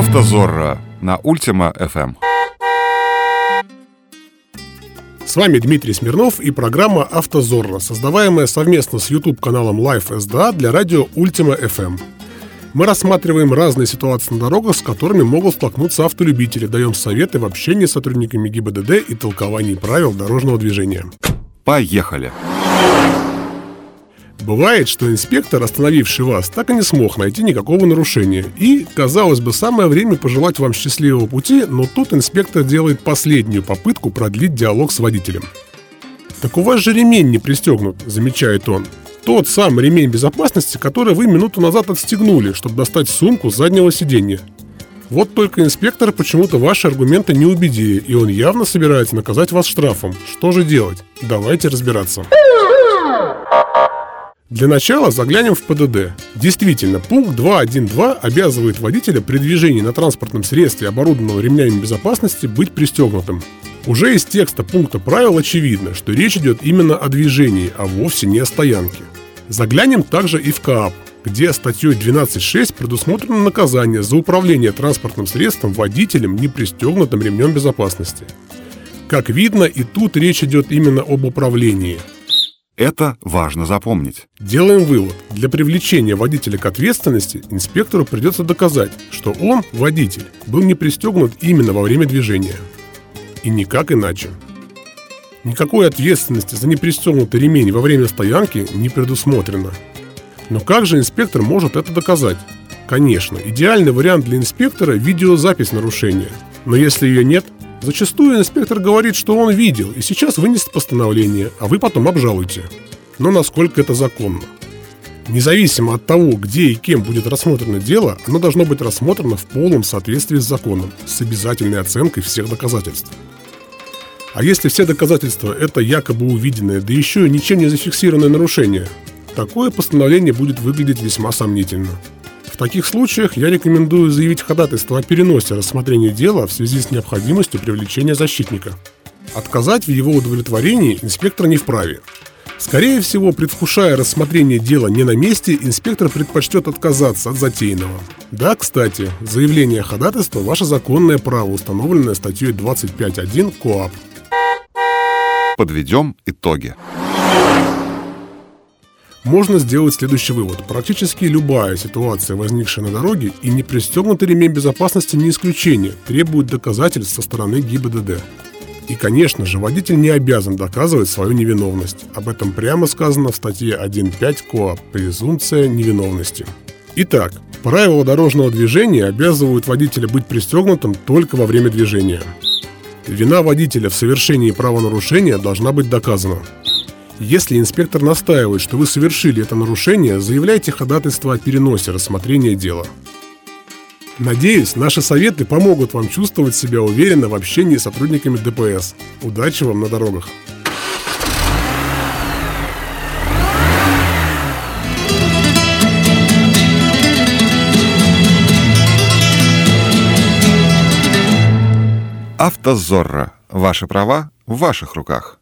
Автозорро на Ультима FM. С вами Дмитрий Смирнов и программа «Автозорро», создаваемая совместно с YouTube-каналом Life SDA для радио Ультима FM. Мы рассматриваем разные ситуации на дорогах, с которыми могут столкнуться автолюбители, даем советы в общении с сотрудниками ГИБДД и толковании правил дорожного движения. Поехали! Бывает, что инспектор, остановивший вас, так и не смог найти никакого нарушения. И, казалось бы, самое время пожелать вам счастливого пути, но тут инспектор делает последнюю попытку продлить диалог с водителем. «Так у вас же ремень не пристегнут», – замечает он. Тот самый ремень безопасности, который вы минуту назад отстегнули, чтобы достать сумку с заднего сиденья. Вот только инспектор почему-то ваши аргументы не убедили, и он явно собирается наказать вас штрафом. Что же делать? Давайте разбираться. Для начала заглянем в ПДД. Действительно, пункт 2.1.2 обязывает водителя при движении на транспортном средстве, оборудованного ремнями безопасности, быть пристегнутым. Уже из текста пункта правил очевидно, что речь идет именно о движении, а вовсе не о стоянке. Заглянем также и в КАП, где статьей 12.6 предусмотрено наказание за управление транспортным средством водителем, не пристегнутым ремнем безопасности. Как видно, и тут речь идет именно об управлении – это важно запомнить. Делаем вывод. Для привлечения водителя к ответственности инспектору придется доказать, что он, водитель, был не пристегнут именно во время движения. И никак иначе. Никакой ответственности за непристегнутый ремень во время стоянки не предусмотрено. Но как же инспектор может это доказать? Конечно, идеальный вариант для инспектора – видеозапись нарушения. Но если ее нет, Зачастую инспектор говорит, что он видел и сейчас вынесет постановление, а вы потом обжалуете. Но насколько это законно? Независимо от того, где и кем будет рассмотрено дело, оно должно быть рассмотрено в полном соответствии с законом, с обязательной оценкой всех доказательств. А если все доказательства – это якобы увиденное, да еще и ничем не зафиксированное нарушение, такое постановление будет выглядеть весьма сомнительно – таких случаях я рекомендую заявить ходатайство о переносе рассмотрения дела в связи с необходимостью привлечения защитника. Отказать в его удовлетворении инспектор не вправе. Скорее всего, предвкушая рассмотрение дела не на месте, инспектор предпочтет отказаться от затеянного. Да, кстати, заявление ходатайства – ваше законное право, установленное статьей 25.1 КОАП. Подведем итоги можно сделать следующий вывод. Практически любая ситуация, возникшая на дороге, и не пристегнутый ремень безопасности не исключение, требует доказательств со стороны ГИБДД. И, конечно же, водитель не обязан доказывать свою невиновность. Об этом прямо сказано в статье 1.5 КОАП «Презумпция невиновности». Итак, правила дорожного движения обязывают водителя быть пристегнутым только во время движения. Вина водителя в совершении правонарушения должна быть доказана. Если инспектор настаивает, что вы совершили это нарушение, заявляйте ходатайство о переносе рассмотрения дела. Надеюсь, наши советы помогут вам чувствовать себя уверенно в общении с сотрудниками ДПС. Удачи вам на дорогах! Автозорро. Ваши права в ваших руках.